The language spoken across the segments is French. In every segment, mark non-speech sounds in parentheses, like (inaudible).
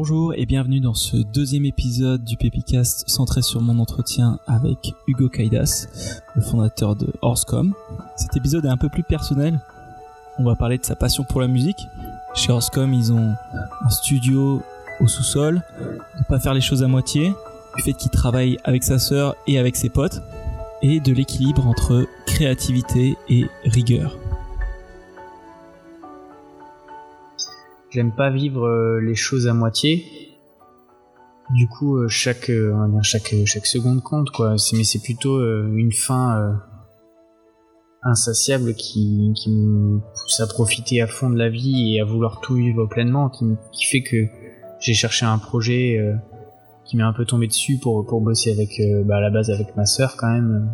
Bonjour et bienvenue dans ce deuxième épisode du Pépicast centré sur mon entretien avec Hugo Kaidas, le fondateur de Horsecom. Cet épisode est un peu plus personnel. On va parler de sa passion pour la musique. Chez Horsecom, ils ont un studio au sous-sol, de pas faire les choses à moitié, du fait qu'il travaille avec sa sœur et avec ses potes, et de l'équilibre entre créativité et rigueur. J'aime pas vivre euh, les choses à moitié. Du coup, euh, chaque, euh, chaque, chaque seconde compte, quoi. Mais c'est plutôt une fin insatiable qui, me pousse à profiter à fond de la vie et à vouloir tout vivre pleinement, qui, fait que j'ai cherché un projet qui m'est un peu tombé dessus pour, pour bosser avec, bah, à la base avec ma sœur quand même,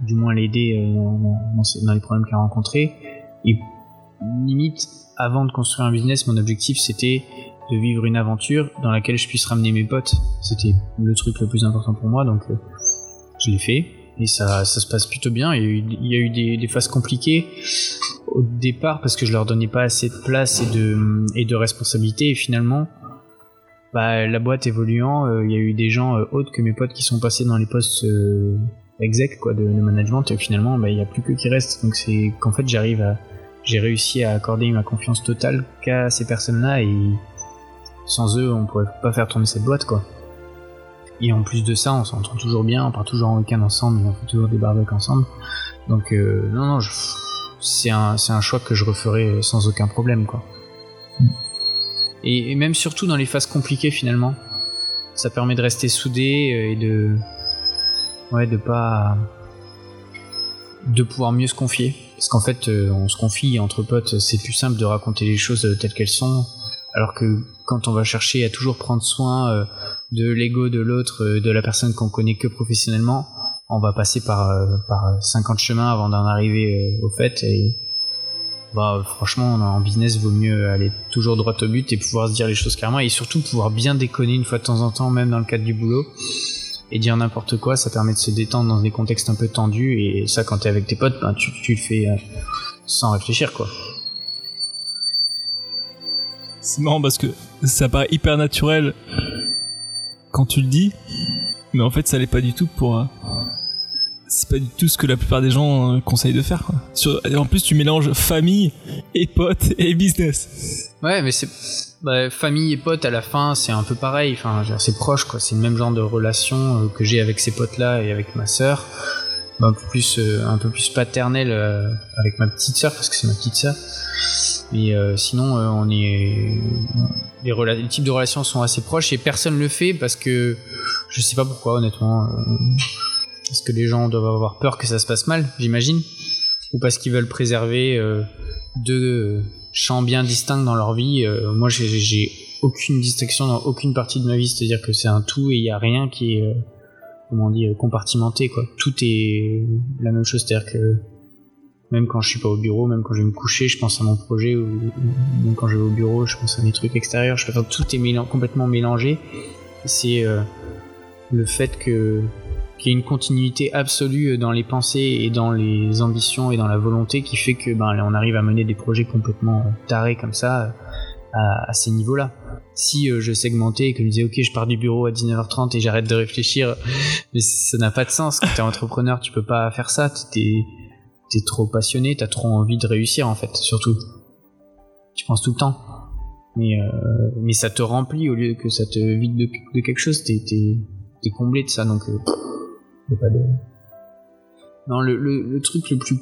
du moins l'aider dans, dans, dans, les problèmes qu'elle a rencontrés. Et limite, avant de construire un business, mon objectif c'était de vivre une aventure dans laquelle je puisse ramener mes potes. C'était le truc le plus important pour moi, donc euh, je l'ai fait. Et ça, ça se passe plutôt bien. Il y a eu, des, phases compliquées au départ parce que je leur donnais pas assez de place et de, et de responsabilité. Et finalement, bah, la boîte évoluant, euh, il y a eu des gens euh, autres que mes potes qui sont passés dans les postes euh, exec quoi, de, management. Et finalement, bah, il y a plus que qui reste. Donc c'est qu'en fait, j'arrive à j'ai réussi à accorder ma confiance totale qu'à ces personnes-là et sans eux, on pourrait pas faire tourner cette boîte, quoi. Et en plus de ça, on s'entend toujours bien, on part toujours en week-end ensemble, on fait toujours des barbecues ensemble. Donc, euh, non, non, c'est un, un choix que je referai sans aucun problème, quoi. Et, et, même surtout dans les phases compliquées, finalement, ça permet de rester soudé euh, et de, ouais, de pas, de pouvoir mieux se confier parce qu'en fait, euh, on se confie entre potes, c'est plus simple de raconter les choses euh, telles qu'elles sont. Alors que quand on va chercher à toujours prendre soin euh, de l'ego de l'autre, de la personne qu'on connaît que professionnellement, on va passer par, par 50 chemins avant d'en arriver au fait. Et bah, franchement, en business, vaut mieux aller toujours droit au but et pouvoir se dire les choses clairement et surtout pouvoir bien déconner une fois de temps en temps, même dans le cadre du boulot et dire n'importe quoi, ça permet de se détendre dans des contextes un peu tendus et ça quand t'es avec tes potes, ben, tu, le fais euh, sans réfléchir quoi. C'est marrant parce que ça paraît hyper naturel quand tu le dis, mais en fait ça l'est pas du tout pour. Euh, c'est pas du tout ce que la plupart des gens euh, conseillent de faire. Quoi. en plus, tu mélanges famille et potes et business. Ouais, mais c'est bah, famille et potes à la fin, c'est un peu pareil. Enfin, c'est proche, quoi. C'est le même genre de relation euh, que j'ai avec ces potes-là et avec ma sœur. Un peu plus, euh, un peu plus paternel euh, avec ma petite sœur parce que c'est ma petite sœur. Mais sinon, on est les, les, types de relations sont assez proches et personne le fait parce que je sais pas pourquoi, honnêtement. Est-ce que les gens doivent avoir peur que ça se passe mal, j'imagine, ou parce qu'ils veulent préserver deux champs bien distincts dans leur vie. Euh, moi, j'ai aucune distinction dans aucune partie de ma vie, c'est-à-dire que c'est un tout et il n'y a rien qui est, euh, comment euh, compartimenté, quoi. Tout est la même chose, c'est-à-dire que même quand je suis pas au bureau, même quand je vais me coucher, je pense à mon projet, ou, même quand je vais au bureau, je pense à mes trucs extérieurs, je faire tout est complètement mélangé. C'est le fait que qu'il y ait une continuité absolue dans les pensées et dans les ambitions et dans la volonté qui fait que ben on arrive à mener des projets complètement tarés comme ça à, à ces niveaux-là. Si euh, je segmentais et que je disais ok je pars du bureau à 19h30 et j'arrête de réfléchir, (laughs) mais ça n'a pas de sens. Quand t'es entrepreneur, tu peux pas faire ça. T'es es trop passionné, t'as trop envie de réussir en fait, surtout. Tu penses tout le temps. Mais euh, mais ça te remplit au lieu que ça te vide de, de quelque chose. T'es comblé de ça donc. Euh, non, le, le, truc le plus,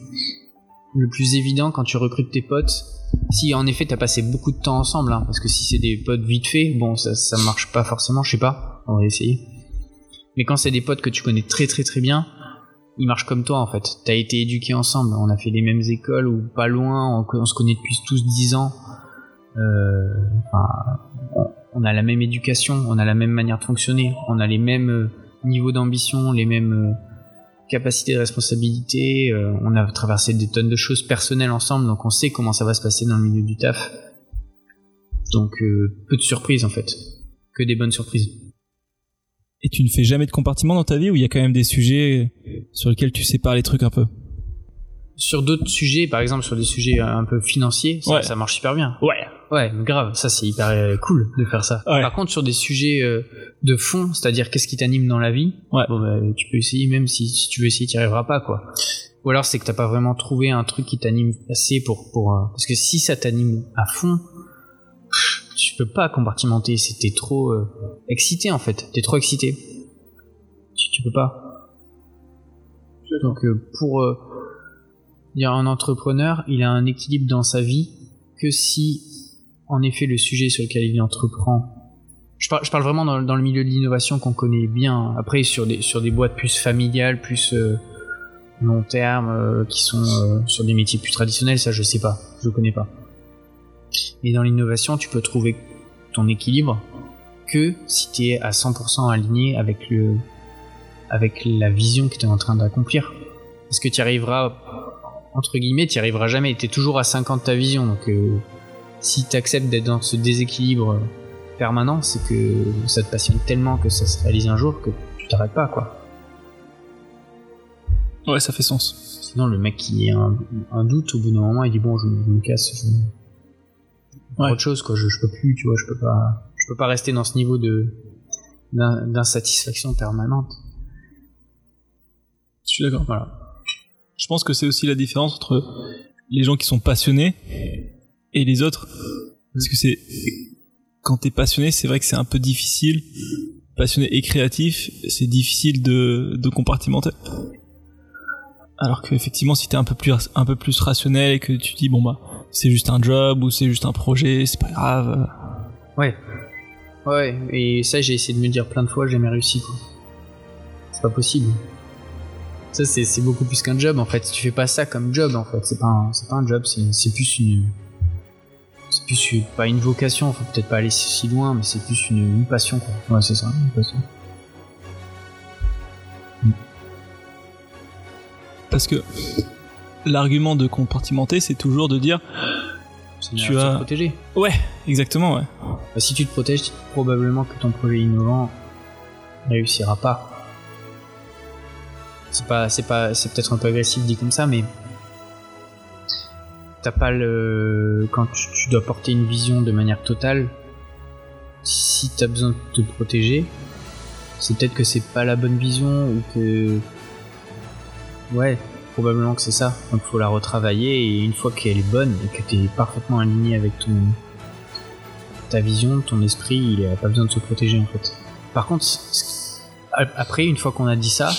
le plus évident quand tu recrutes tes potes, si en effet t'as passé beaucoup de temps ensemble, hein, parce que si c'est des potes vite fait, bon, ça, ça marche pas forcément, je sais pas, on va essayer. Mais quand c'est des potes que tu connais très très très bien, ils marchent comme toi en fait. T'as été éduqué ensemble, on a fait les mêmes écoles ou pas loin, on, se connaît depuis tous 10 ans. Euh, on, on, a la même éducation, on a la même manière de fonctionner, on a les mêmes niveau d'ambition, les mêmes euh, capacités de responsabilité. Euh, on a traversé des tonnes de choses personnelles ensemble, donc on sait comment ça va se passer dans le milieu du taf. Donc euh, peu de surprises en fait, que des bonnes surprises. Et tu ne fais jamais de compartiment dans ta vie où il y a quand même des sujets sur lesquels tu sépares les trucs un peu? Sur d'autres sujets, par exemple sur des sujets un peu financiers, ça, Ouais. ça marche super bien. Ouais. Ouais, mais grave, ça c'est hyper euh, cool de faire ça. Ouais. Par contre, sur des sujets euh, de fond, c'est-à-dire qu'est-ce qui t'anime dans la vie, Ouais. bon, bah, tu peux essayer, même si, si tu veux essayer, tu n'y arriveras pas, quoi. Ou alors c'est que t'as pas vraiment trouvé un truc qui t'anime assez pour pour euh, parce que si ça t'anime à fond, tu peux pas compartimenter. C'était trop euh, excité en fait. T'es trop excité. Tu, tu peux pas. Donc euh, pour euh, un entrepreneur, il a un équilibre dans sa vie que si en effet le sujet sur lequel il entreprend. Je parle, vraiment dans, le milieu de l'innovation qu'on connaît bien. Après sur des boîtes plus familiales, plus euh, long terme, euh, qui sont euh, sur des métiers plus traditionnels, ça je sais pas, je connais pas. Mais dans l'innovation, tu peux trouver ton équilibre que si tu es à 100% aligné avec le avec la vision que tu es en train d'accomplir. Parce que tu arriveras entre guillemets, tu arriveras jamais, tu es toujours à 50 de ta vision donc euh, si tu acceptes d'être dans ce déséquilibre permanent, c'est que ça te passionne tellement que ça se réalise un jour que tu t'arrêtes pas quoi. Ouais, ça fait sens. Sinon, le mec qui a un, un doute, au bout d'un moment, il dit bon, je, je me casse, je Ouais. autre chose quoi. Je, je peux plus, tu vois, je peux pas, je peux pas rester dans ce niveau de d'in- d'insatisfaction permanente. Je suis d'accord. Voilà. Je pense que c'est aussi la différence entre les gens qui sont passionnés et les autres. Parce que c'est quand t'es passionné, c'est vrai que c'est un peu difficile. Passionné et créatif, c'est difficile de, de compartimenter. Alors que effectivement, si t'es un peu plus un peu plus rationnel et que tu dis bon bah c'est juste un job ou c'est juste un projet, c'est pas grave. Ouais. Ouais. Et ça, j'ai essayé de me dire plein de fois, j'ai jamais réussi quoi. C'est pas possible. Ça, c'est c'est beaucoup plus qu'un job en fait. Tu fais pas ça comme job en fait. C'est pas un, c'est pas un job, c'est c'est plus une c'est plus une- pas une vocation, faut peut-être pas aller si si loin, mais c'est plus une, une passion quoi. Ouais, c'est ça, une passion. Parce que l'argument de compartimenter, c'est toujours de dire Tu as- se protéger. ouais, exactement, ouais. Bah, si tu te protèges, probablement que ton projet innovant réussira pas. C'est pas, c'est pas, c'est peut-être un peu agressif dit comme ça, mais t'as pas le, quand tu, dois porter une vision de manière totale, si t'as besoin de te protéger, c'est peut-être que c'est pas la bonne vision ou que, ouais, probablement que c'est ça. Donc faut la retravailler et une fois qu'elle est bonne et que t'es parfaitement aligné avec ton, ta vision, ton esprit, il a pas besoin de se protéger en fait. Par contre, après, une fois qu'on a dit ça,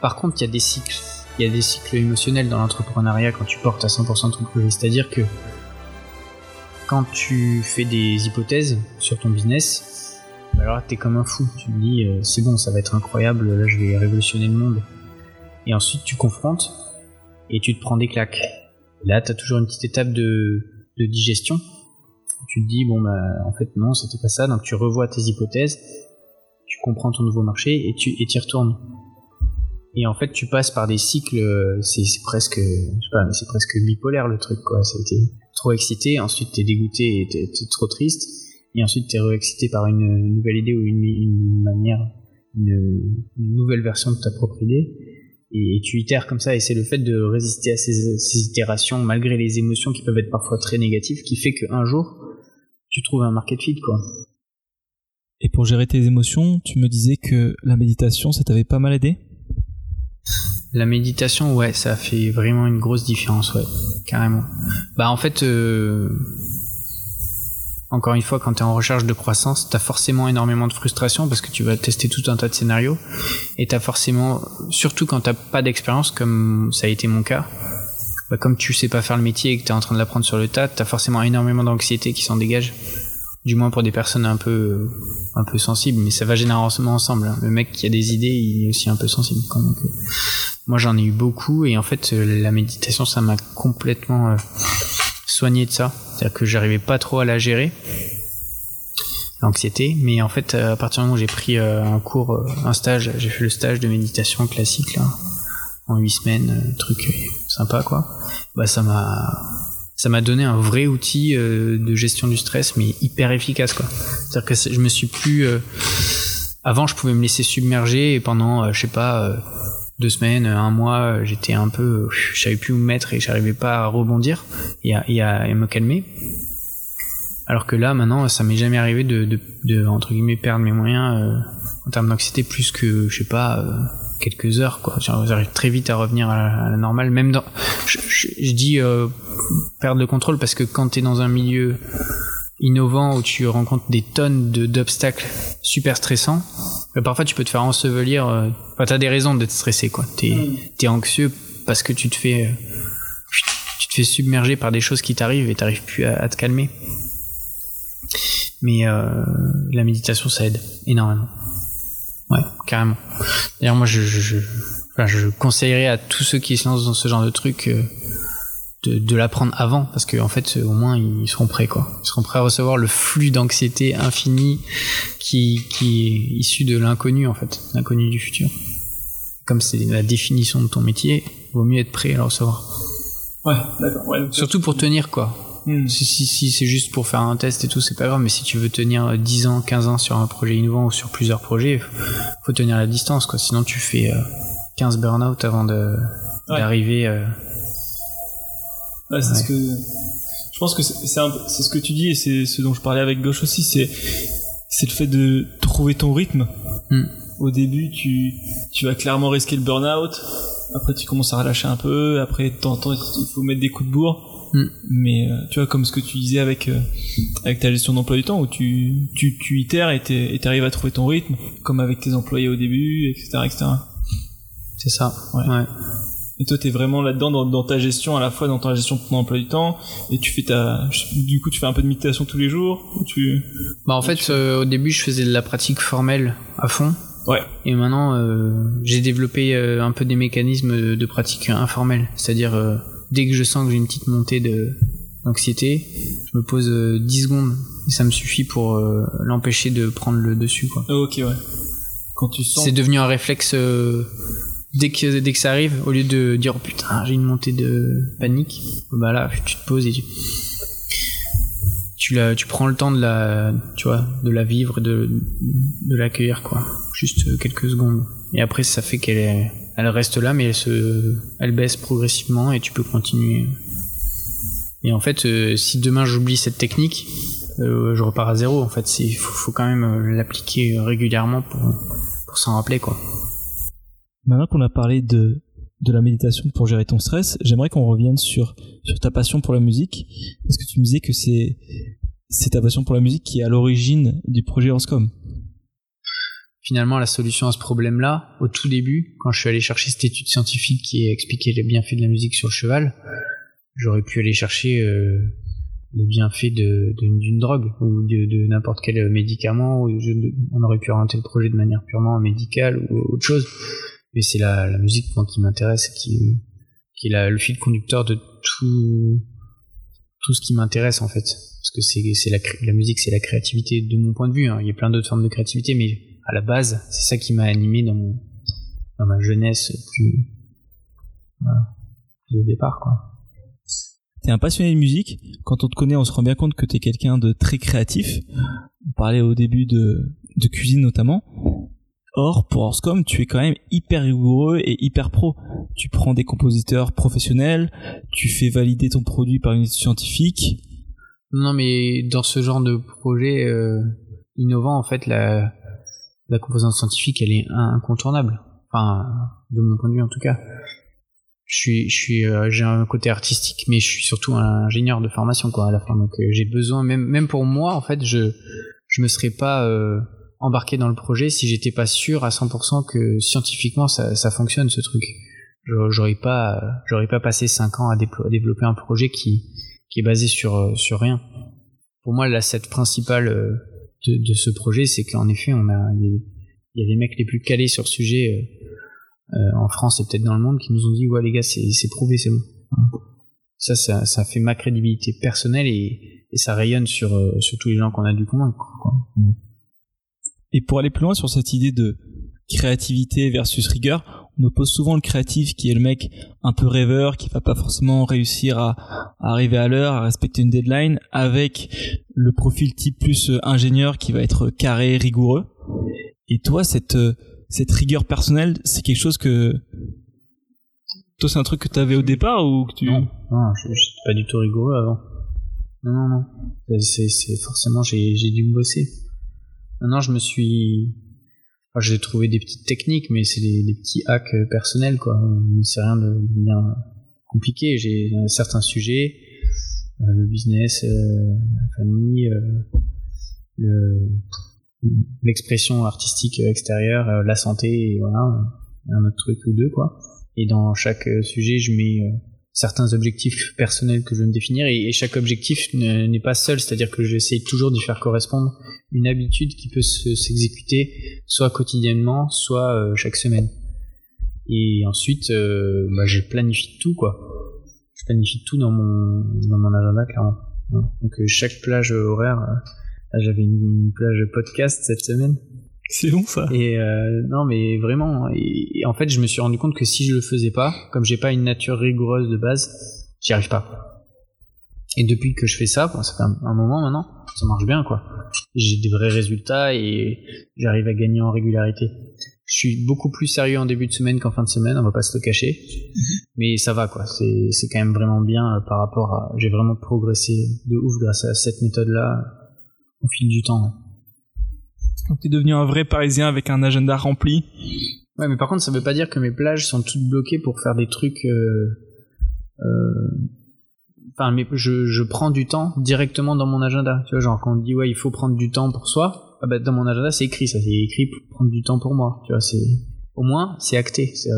par contre, il y a des cycles. Il y a des cycles émotionnels dans l'entrepreneuriat quand tu portes à 100% ton projet. C'est-à-dire que quand tu fais des hypothèses sur ton business, bah alors t'es comme un fou. Tu te dis, euh, c'est bon, ça va être incroyable, là, je vais révolutionner le monde. Et ensuite, tu confrontes et tu te prends des claques. Et là, t'as toujours une petite étape de, digestion tu te dis bon bah en fait non c'était pas ça donc tu revois tes hypothèses tu comprends ton nouveau marché et tu et t'y retournes et en fait tu passes par des cycles euh, c'est presque je sais pas mais c'est presque bipolaire le truc quoi. C'était trop excité ensuite t'es dégoûté et t'es trop triste. Et ensuite t'es re-excité par une nouvelle idée ou une, une manière une, une nouvelle version de ta propre idée. Et tu itères comme ça. Et c'est le fait de résister à ces, ces itérations malgré les émotions qui peuvent être parfois très négatives qui fait qu'un jour tu trouves un market fit quoi. Et pour gérer tes émotions, tu me disais que la méditation, ça t'avait pas mal aidé? La méditation, ouais, ça fait vraiment une grosse différence, ouais, carrément. Bah en fait, euh, encore une fois, quand tu es en recherche de croissance, tu as forcément énormément de frustration parce que tu vas tester tout un tas de scénarios et tu as forcément, surtout quand tu pas d'expérience comme ça a été mon cas, bah, comme tu sais pas faire le métier et que tu en train de l'apprendre sur le tas, tu forcément énormément d'anxiété qui s'en dégage. Du moins pour des personnes un peu un peu sensibles, mais ça va généralement ensemble. hein. Le mec qui a des idées, il est aussi un peu sensible. Euh, moi j'en ai eu beaucoup et en fait euh, la méditation ça m'a complètement euh, soigné de ça. C'est-à-dire que j'arrivais pas trop à la gérer, l'anxiété, mais en fait à partir du moment où j'ai pris un cours, un stage, j'ai fait le stage de méditation classique là, en huit semaines, truc sympa quoi, bah ça m'a ça m'a donné un vrai outil euh, de gestion du stress mais hyper efficace quoi. C'est-à-dire que je me suis plus euh, avant je pouvais me laisser submerger et pendant euh, je sais pas deux semaines, un mois, j'étais un peu, je savais plus où me mettre et j'arrivais pas à rebondir et à, me calmer. Alors que là, maintenant, ça m'est jamais arrivé de, entre guillemets perdre mes moyens en termes d'anxiété plus que, je sais pas, quelques heures. quoi. J'arrive très vite à revenir à la, normale. Même dans, je, je, dis euh, perdre le contrôle parce que quand t'es dans un milieu innovant où tu rencontres des tonnes de d'obstacles super stressants, bah, parfois tu peux te faire ensevelir. Euh, enfin, t'as des raisons d'être stressé, quoi. T'es mm. es anxieux parce que tu te fais euh, tu te fais submerger par des choses qui t'arrivent et t'arrives plus à, te calmer. Mais euh, la méditation, ça aide énormément. Ouais, carrément. D'ailleurs, moi, je, je, je, enfin, je conseillerais à tous ceux qui se lancent dans ce genre de truc euh, de, de l'apprendre avant parce qu'en en fait au moins ils seront prêts quoi. Ils seront prêts à recevoir le flux d'anxiété infini qui, qui est issu de l'inconnu en fait l'inconnu du futur. Comme c'est la définition de ton métier vaut mieux être prêt à le recevoir. Ouais d'accord. Ouais, surtout pour tenir quoi hmm. si, si, si c'est juste pour faire un test et tout c'est pas grave mais si tu veux tenir 10 ans 15 ans sur un projet innovant ou sur plusieurs projets faut tenir la distance quoi sinon tu fais 15 euh, burn-out avant de d'arriver euh, Ouais, c'est ce que je pense que c'est ce que tu dis et c'est ce dont je parlais avec Gauche aussi, c'est c'est le fait de trouver ton rythme. Hmm. Au début, tu tu vas clairement risquer le burn-out. Après, tu commences à relâcher un peu. Après, t'entends, il faut mettre des coups de bourre. Hmm. Mais euh, tu vois, comme ce que tu disais avec euh, avec ta gestion d'emploi du temps, où tu tu tu itères et t'arrives à trouver ton rythme, comme avec tes employés au début, etc., etc. C'est ça. ouais. ouais. Et toi, t'es vraiment là-dedans dans, ta gestion, à la fois dans ta gestion de ton emploi du temps, et tu fais ta, du coup, tu fais un peu de méditation tous les jours. tu. Bah en fait, euh, au début, je faisais de la pratique formelle à fond. Ouais. Et maintenant, euh, j'ai développé euh, un peu des mécanismes de, pratique informelle, c'est-à-dire dès que je sens que j'ai une petite montée de d'anxiété, je me pose 10 secondes et ça me suffit pour l'empêcher de prendre le dessus, quoi. ok, ouais. Quand tu sens. C'est devenu un réflexe dès que dès que ça arrive, au lieu de dire oh putain j'ai une montée de panique, bah là tu te poses et tu tu, la, tu prends le temps de la tu vois de la vivre, de de l'accueillir quoi, juste quelques secondes. Et après ça fait qu'elle elle reste là mais elle se elle baisse progressivement et tu peux continuer. Et en fait, euh, si demain j'oublie cette technique, euh, je repars à zéro. En fait, il faut, quand même euh, l'appliquer régulièrement pour, s'en rappeler, quoi. Maintenant qu'on a parlé de, de la méditation pour gérer ton stress, j'aimerais qu'on revienne sur, sur ta passion pour la musique. Parce que tu me disais que c'est, c'est ta passion pour la musique qui est à l'origine du projet Orscom. Finalement, la solution à ce problème-là, au tout début, quand je suis allé chercher cette étude scientifique qui expliquait les bienfaits de la musique sur le cheval, j'aurais pu aller chercher euh, les bienfaits d'une drogue ou de, n'importe quel médicament. Ou on aurait pu orienter le projet de manière purement médicale ou autre chose mais c'est la, musique qui m'intéresse qui qui est le fil conducteur de tout tout ce qui m'intéresse en fait parce que c'est la, la musique c'est la créativité de mon point de vue hein. il y a plein d'autres formes de créativité mais à la base c'est ça qui m'a animé dans mon dans ma jeunesse plus, voilà, au départ quoi T'es un passionné de musique. Quand on te connaît, on se rend bien compte que t'es quelqu'un de très créatif. On parlait au début de, de cuisine notamment. Or, pour Orscom, tu es quand même hyper rigoureux et hyper pro. Tu prends des compositeurs professionnels, tu fais valider ton produit par une étude scientifique. Non, mais dans ce genre de projet euh, innovant, en fait, la, la composante scientifique, elle est incontournable. Enfin, de mon point de vue en tout cas. Je suis, je suis, euh, j'ai un côté artistique, mais je suis surtout un ingénieur de formation, quoi, à la fin. Donc, euh, j'ai besoin, même, même pour moi, en fait, je, je me serais pas embarqué dans le projet si j'étais pas sûr à 100% que scientifiquement ça, ça fonctionne ce truc. J'aurais pas j'aurais pas passé 5 ans à, développer un projet qui qui est basé sur euh, sur rien. Pour moi l'asset principal euh, de, de ce projet c'est qu'en effet on a il y, a les mecs les plus calés sur ce sujet euh, en France et peut-être dans le monde qui nous ont dit ouais les gars c'est prouvé c'est bon. Ça, ça ça fait ma crédibilité personnelle et, et ça rayonne sur sur tous les gens qu'on a dû convaincre. Quoi. Et pour aller plus loin sur cette idée de créativité versus rigueur, on oppose souvent le créatif qui est le mec un peu rêveur, qui va pas forcément réussir à, arriver à l'heure, à respecter une deadline, avec le profil type plus euh, ingénieur qui va être carré, rigoureux. Et toi, cette, euh, cette rigueur personnelle, c'est quelque chose que, Toi, c'est un truc que t'avais au départ ou que tu... Non, non, j'étais pas du tout rigoureux avant. Non, non, non. C'est, c'est forcément, j'ai, j'ai dû me bosser. Maintenant, je me suis, enfin, j'ai trouvé des petites techniques, mais c'est des, petits hacks euh, personnels, quoi. C'est rien de bien compliqué. J'ai euh, certains sujets, euh, le business, euh, la famille, euh, le, l'expression artistique extérieure, euh, la santé, voilà, un autre truc ou deux, quoi. Et dans chaque euh, sujet, je mets euh, certains objectifs personnels que je veux me définir, et, chaque objectif ne- n'est pas seul, c'est-à-dire que j'essaye toujours d'y faire correspondre une habitude qui peut se- s'exécuter soit quotidiennement, soit euh, chaque semaine. Et ensuite, euh, bah, je planifie tout, quoi. Je planifie tout dans mon, dans mon agenda, clairement. Hein. Donc euh, chaque plage horaire, j'avais une plage podcast cette semaine. C'est bon, ça. Et euh, non, mais vraiment. En fait, je me suis rendu compte que si je le faisais pas, comme j'ai pas une nature rigoureuse de base, j'y arrive pas. Et depuis que je fais ça, bon, ça fait un, un moment maintenant, ça marche bien, quoi. J'ai des vrais résultats et j'arrive à gagner en régularité. Je suis beaucoup plus sérieux en début de semaine qu'en fin de semaine, on va pas se le cacher. Mais ça va, quoi. C'est c'est quand même vraiment bien euh, par rapport à. J'ai vraiment progressé de ouf grâce à cette méthode-là euh, au fil du temps. Donc t'es devenu un vrai Parisien avec un agenda rempli. Ouais, mais par contre, ça veut pas dire que mes plages sont toutes bloquées pour faire des trucs. euh, euh, Enfin, mais je, je prends du temps directement dans mon agenda. Tu vois, genre quand on dit ouais, il faut prendre du temps pour soi, ah bah, dans mon agenda c'est écrit, ça c'est écrit pour prendre du temps pour moi. Tu vois, c'est au moins c'est acté. C'est-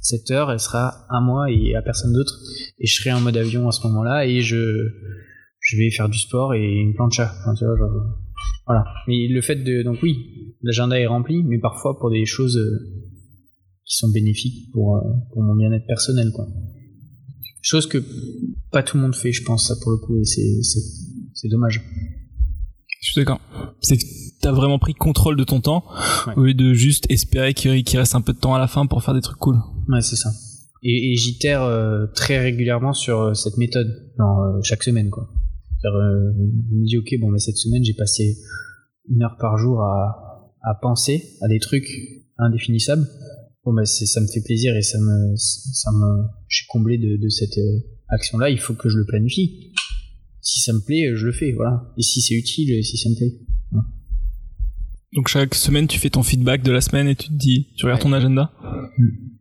cette heure, elle sera à moi et à personne d'autre. Et je serai en mode avion à ce moment-là et je je vais faire du sport et une plancha. Enfin, tu vois, genre, voilà. Mais le fait de donc oui, l'agenda est rempli, mais parfois pour des choses euh, qui sont bénéfiques pour euh, pour mon bien-être personnel, quoi. Chose que pas tout le monde fait, je pense, ça pour le coup, et c'est c'est c'est dommage. Je suis d'accord. C'est que t'as vraiment pris contrôle de ton temps Ouais. au lieu de juste espérer qu'il reste un peu de temps à la fin pour faire des trucs cool. Ouais, c'est ça. Et, et j'itère euh, très régulièrement sur euh, cette méthode, genre euh, chaque semaine, quoi. C'est-à-dire, euh, je me dis ok, bon, bah, cette semaine j'ai passé une heure par jour à à penser à des trucs indéfinissables. Bon, c'est ça me fait plaisir et ça me ça me je suis comblé de, de cette euh, action-là. Il faut que je le planifie. Si ça me plaît, euh, je le fais, voilà. Et si c'est utile, et si ça me plaît. Donc chaque semaine, tu fais ton feedback de la semaine et tu te dis, tu regardes ton agenda?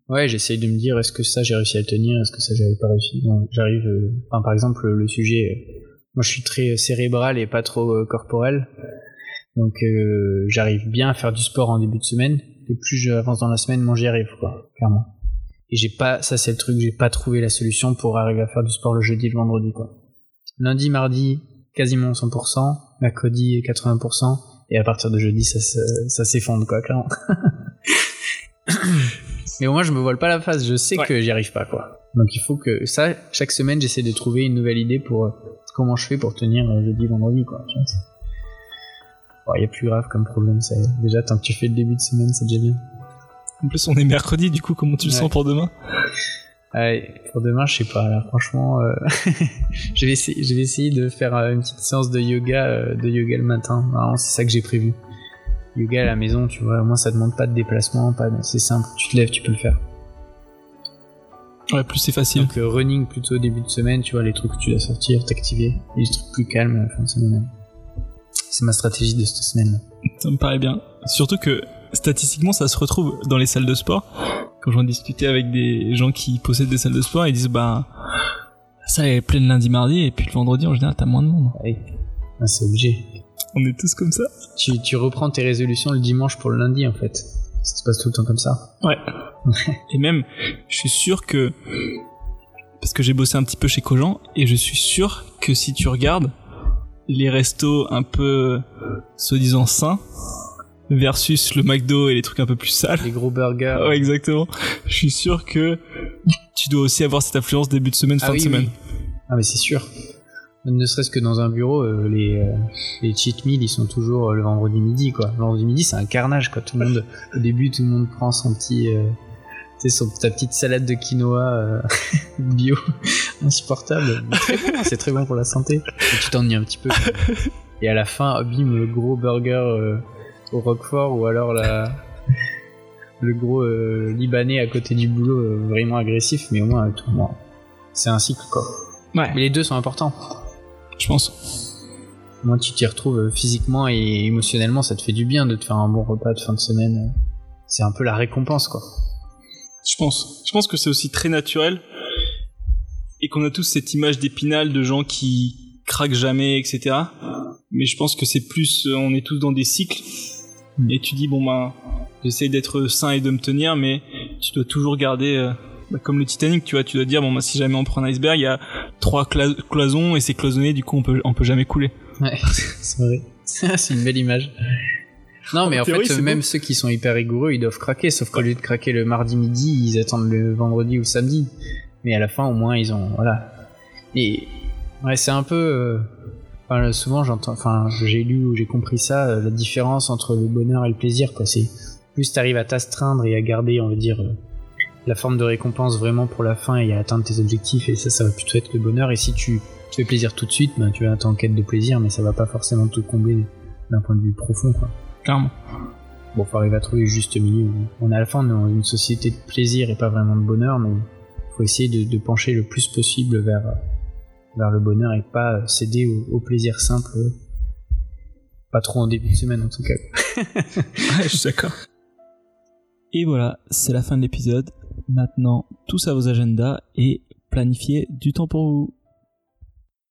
Ouais, j'essaye de me dire est-ce que ça j'ai réussi à le tenir, est-ce que ça j'avais pas réussi? J'arrive. euh, Enfin, par exemple, le sujet. Euh, moi, je suis très cérébral et pas trop euh, corporel, donc euh, j'arrive bien à faire du sport en début de semaine. Et plus j'avance dans la semaine, moins j'y arrive, quoi, clairement. Et j'ai pas, ça c'est le truc, j'ai pas trouvé la solution pour arriver à faire du sport le jeudi, et le vendredi, quoi. Lundi, mardi, quasiment 100%, mercredi 80%, et à partir de jeudi, ça, ça s'effondre, quoi, clairement. (coughs) Mais au moins, je me voile pas la face. Je sais Ouais. que j'y arrive pas, quoi. Donc il faut que ça, chaque semaine, j'essaie de trouver une nouvelle idée pour euh, comment je fais pour tenir euh, jeudi, vendredi, quoi. Tu vois, c'est- Bon, y a plus grave comme problème. Ça, déjà, tant que tu fais le début de semaine, c'est déjà bien. En plus, on est mercredi, du coup, comment tu le Ouais. sens pour demain? Allez, pour demain, je sais pas. Là, franchement, euh, (laughs) je vais essayer, je vais essayer de faire euh, une petite séance de yoga, euh, de yoga le matin. C'est ça que j'ai prévu. Yoga à la maison, tu vois. Au moins, ça demande pas de déplacement, pas. de- C'est simple. Tu te lèves, tu peux le faire. Ouais, plus c'est facile. Donc le running plutôt au début de semaine, tu vois, les trucs que tu dois sortir, t'activer, et les trucs plus calmes à la fin de semaine. C'est ma stratégie de cette semaine. Ça me paraît bien. Surtout que statistiquement, ça se retrouve dans les salles de sport. Quand j'en discutais avec des gens qui possèdent des salles de sport, ils disent bah salle est pleine lundi, mardi, et puis le vendredi en général t'as moins de monde. Allez. Ah, c'est obligé. On est tous comme ça. Tu, tu reprends tes résolutions le dimanche pour le lundi en fait. Ça se passe tout le temps comme ça. Ouais. et même, je suis sûr que parce que j'ai bossé un petit peu chez Cogent et je suis sûr que si tu regardes les restos un peu soi-disant sains versus le McDo et les trucs un peu plus sales. Les gros burgers. Ouais, exactement. Je suis sûr que tu dois aussi avoir cette influence début de semaine, Ah fin oui, de semaine. oui. Ah mais c'est sûr. Ne serait-ce que dans un bureau, euh, les, euh, les cheat meals ils sont toujours euh, le vendredi midi quoi. Le vendredi midi c'est un carnage quoi. Tout le monde, au début tout le monde prend son petit, euh, tu sais, son, ta petite salade de quinoa euh, (laughs) bio (laughs) insupportable. Très bon, c'est très bon pour la santé. Et tu t'ennuies un petit peu. Et à la fin, bim, le gros burger euh, au Roquefort ou alors la le gros euh, libanais à côté du boulot euh, vraiment agressif, mais au moins tout le monde. C'est un cycle quoi. Ouais. Mais les deux sont importants. Je pense. Moi, tu t'y retrouves euh, physiquement et émotionnellement, ça te fait du bien de te faire un bon repas de fin de semaine. C'est un peu la récompense quoi. Je pense. Je pense que c'est aussi très naturel et qu'on a tous cette image d'épinal de gens qui craquent jamais, etc. Mais je pense que c'est plus, euh, on est tous dans des cycles et tu dis bon bah j'essaie d'être sain et de me tenir, mais tu dois toujours garder euh, bah, comme le Titanic, tu vois, tu dois dire bon bah si jamais on prend un iceberg, il y a trois cloisons et c'est cloisonné, du coup on peut on peut jamais couler. Ouais, (laughs) c'est vrai. (laughs) c'est une belle image. Non, mais En en théorie, fait, même ceux qui sont hyper rigoureux, ils doivent craquer, sauf qu'au lieu de craquer le mardi midi, ils attendent le vendredi ou le samedi. Mais à la fin, au moins, ils ont, voilà. Et, ouais, c'est un peu, euh, enfin, souvent, j'entends, enfin, j'ai lu ou j'ai compris ça, euh, la différence entre le bonheur et le plaisir, quoi. C'est, plus t'arrives à t'astreindre et à garder, on va dire, euh, la forme de récompense vraiment pour la fin et à atteindre tes objectifs, et ça, ça va plutôt être le bonheur. Et si tu te fais plaisir tout de suite, ben, tu vas être en quête de plaisir, mais ça va pas forcément te combler d'un point de vue profond, quoi. Clairement. Bon, faut arriver à trouver le juste milieu. On est à la fin dans une société de plaisir et pas vraiment de bonheur, mais faut essayer de, de pencher le plus possible vers, vers le bonheur et pas céder au, au plaisir simple. Pas trop en début de semaine en tout cas. (laughs) Ouais, je suis d'accord. Et voilà, c'est la fin de l'épisode. Maintenant, tous à vos agendas et planifiez du temps pour vous.